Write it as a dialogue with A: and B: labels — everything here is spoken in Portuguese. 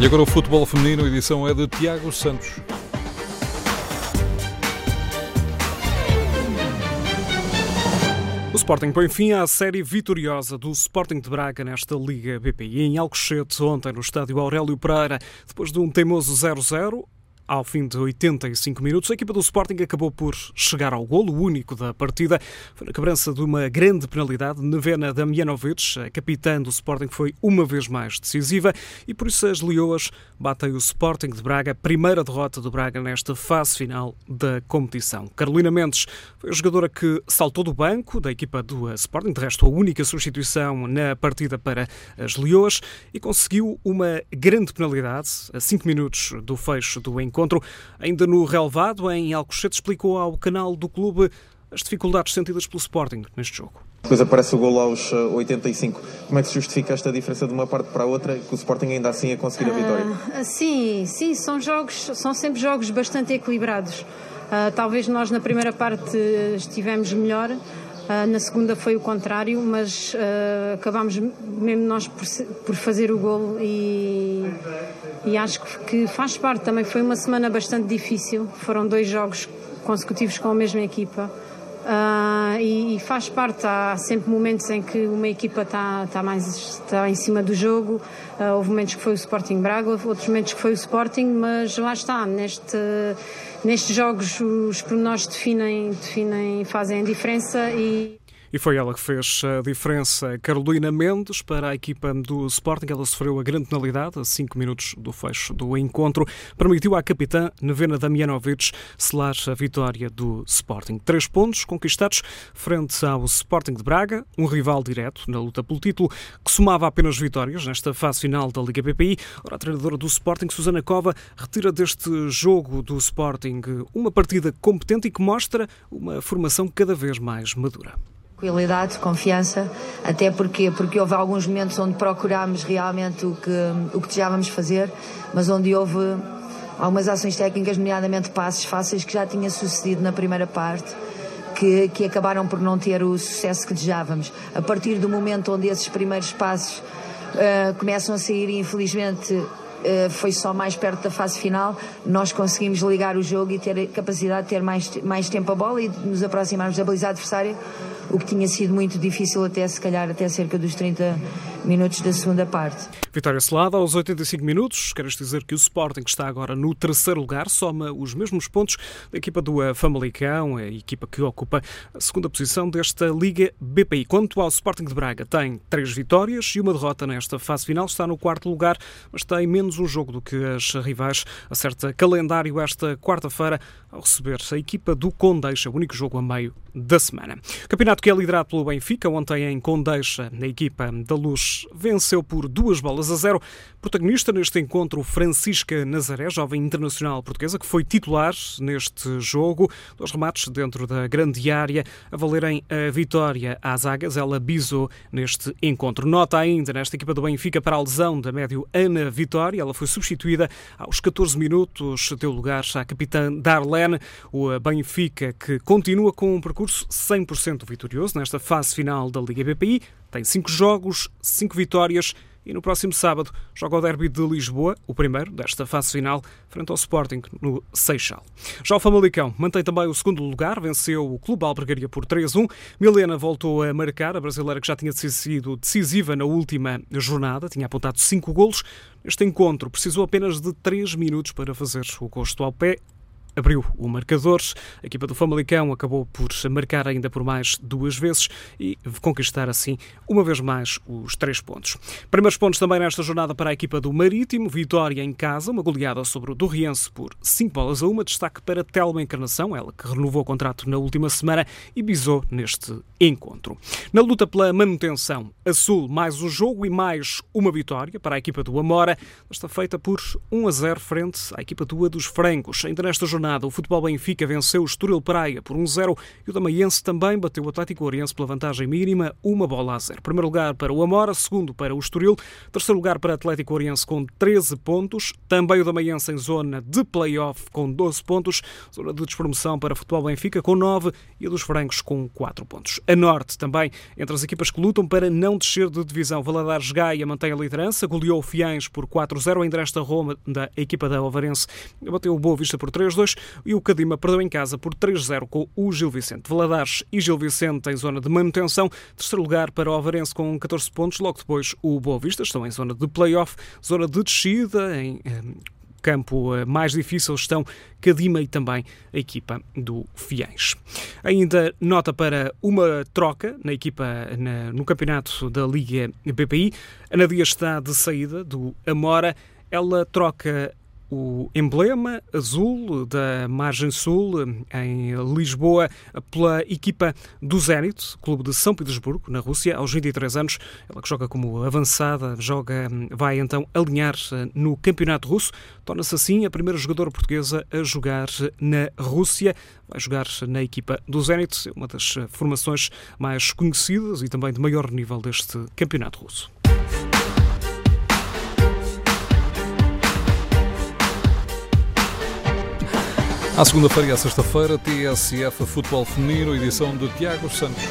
A: E agora o futebol feminino, a edição é de Tiago Santos. O Sporting põe fim à série vitoriosa do Sporting de Braga nesta Liga BPI. Em Alcochete, ontem no estádio Aurélio Pereira, depois de um teimoso 0-0, ao fim de 85 minutos, a equipa do Sporting acabou por chegar ao golo, único da partida. Foi na cobrança de uma grande penalidade. Nevena Damjanovic, a capitã do Sporting, foi uma vez mais decisiva e por isso as Leoas batem o Sporting de Braga, primeira derrota do Braga nesta fase final da competição. Carolina Mendes foi a jogadora que saltou do banco da equipa do Sporting, de resto a única substituição na partida para as Leoas e conseguiu uma grande penalidade a 5 minutos do fecho do encontro encontro. Ainda no relevado, em Alcochete, explicou ao canal do clube as dificuldades sentidas pelo Sporting neste jogo.
B: Depois aparece o gol aos 85. Eh, Como é que se justifica esta diferença de uma parte para a outra, que o Sporting ainda assim a conseguir a vitória?
C: Uh, sim, sim, são jogos, são sempre jogos bastante equilibrados. Uh, talvez nós na primeira parte estivemos melhor, na segunda foi o contrário, mas acabámos mesmo nós por, por fazer o gol e, e acho que faz parte. Também foi uma semana bastante difícil, foram dois jogos consecutivos com a mesma equipa. Uh, e, e, faz parte, há sempre momentos em que uma equipa está, está mais está em cima do jogo. Uh, houve momentos que foi o Sporting Braga, outros momentos que foi o Sporting, mas lá está, neste, nestes jogos os pormenores definem, definem, fazem a diferença e
A: e foi ela que fez a diferença. Carolina Mendes para a equipa do Sporting. Ela sofreu a grande penalidade a 5 minutos do fecho do encontro. Permitiu à capitã Nevena Damjanovic selar a vitória do Sporting. Três pontos conquistados frente ao Sporting de Braga, um rival direto na luta pelo título, que somava apenas vitórias nesta fase final da Liga BPI. Ora, a treinadora do Sporting, Susana Cova, retira deste jogo do Sporting uma partida competente e que mostra uma formação cada vez mais madura.
D: Tranquilidade, confiança, até porque, porque houve alguns momentos onde procurámos realmente o que, o que desejávamos fazer, mas onde houve algumas ações técnicas, nomeadamente passes fáceis, que já tinha sucedido na primeira parte, que, que acabaram por não ter o sucesso que desejávamos. A partir do momento onde esses primeiros passos uh, começam a sair, infelizmente uh, foi só mais perto da fase final, nós conseguimos ligar o jogo e ter capacidade de ter mais, mais tempo a bola e nos aproximarmos da baliza adversária o que tinha sido muito difícil até se calhar até cerca dos 30 minutos da segunda parte.
A: Vitória selada aos 85 minutos, queres dizer que o Sporting está agora no terceiro lugar, soma os mesmos pontos da equipa do Famalicão, a equipa que ocupa a segunda posição desta Liga BPI. Quanto ao Sporting de Braga, tem três vitórias e uma derrota nesta fase final, está no quarto lugar, mas tem menos um jogo do que as rivais. Acerta calendário esta quarta-feira ao receber a equipa do Condeixa, o único jogo a meio da semana. Campeonato que é liderado pelo Benfica, ontem em Condeixa, na equipa da Luz, venceu por duas bolas a zero. Protagonista neste encontro, Francisca Nazaré, jovem internacional portuguesa, que foi titular neste jogo. Dois remates dentro da grande área a valerem a vitória às águias. Ela bisou neste encontro. Nota ainda nesta equipa do Benfica para a lesão da médio Ana Vitória. Ela foi substituída aos 14 minutos, deu lugar à capitã Darlene. O Benfica que continua com um percurso 100% vitorioso vitorioso nesta fase final da Liga BPI. Tem cinco jogos, cinco vitórias e no próximo sábado joga o derby de Lisboa, o primeiro desta fase final, frente ao Sporting no Seixal. Já o Famalicão mantém também o segundo lugar, venceu o Clube Albergaria por 3-1. Milena voltou a marcar, a brasileira que já tinha sido decisiva na última jornada, tinha apontado cinco golos. Neste encontro precisou apenas de 3 minutos para fazer o gosto ao pé abriu o marcador. A equipa do Famalicão acabou por marcar ainda por mais duas vezes e conquistar assim, uma vez mais, os três pontos. Primeiros pontos também nesta jornada para a equipa do Marítimo. Vitória em casa, uma goleada sobre o Torriense por 5 bolas a uma. Destaque para Telma Encarnação, ela que renovou o contrato na última semana e bisou neste encontro. Na luta pela manutenção, a Sul mais um jogo e mais uma vitória para a equipa do Amora. Está feita por 1 a 0 frente à equipa do A dos Francos. Ainda nesta jornada jornada, o Futebol Benfica venceu o Estoril Praia por 1-0 e o Damaiense também bateu o Atlético Oriense pela vantagem mínima, uma bola a zero. Primeiro lugar para o Amora, segundo para o Estoril, terceiro lugar para o Atlético Oriense com 13 pontos, também o Damaiense em zona de play-off com 12 pontos, zona de despromoção para o Futebol Benfica com 9 e a dos Francos com 4 pontos. A Norte também entre as equipas que lutam para não descer de divisão. Valadares Gaia mantém a liderança, goleou o Fiães por 4-0, ainda esta Roma da equipa da Alvarense bateu o Boa Vista por 3-2 e o Cadima perdeu em casa por 3-0 com o Gil Vicente. Valadares e Gil Vicente em zona de manutenção, terceiro lugar para o Alvarense com 14 pontos, logo depois o Boa Vista estão em zona de play-off, zona de descida, em campo eh, mais difícil estão Cadima e também a equipa do Fiéis. Ainda nota para uma troca na equipa na, no campeonato da Liga BPI. Ana Dias está de saída do Amora. Ela troca o emblema azul da margem sul em Lisboa pela equipa do Zenit, clube de São Petersburgo, na Rússia, aos 23 anos. Ela que joga como avançada, joga, vai então alinhar no campeonato russo. Torna-se assim a primeira jogadora portuguesa a jogar na Rússia. Vai jogar na equipa do Zenit, uma das formações mais conhecidas e também de maior nível deste campeonato russo.
E: À segunda-feira e à sexta-feira, TSF Futebol Feminino, edição de Tiago Santos.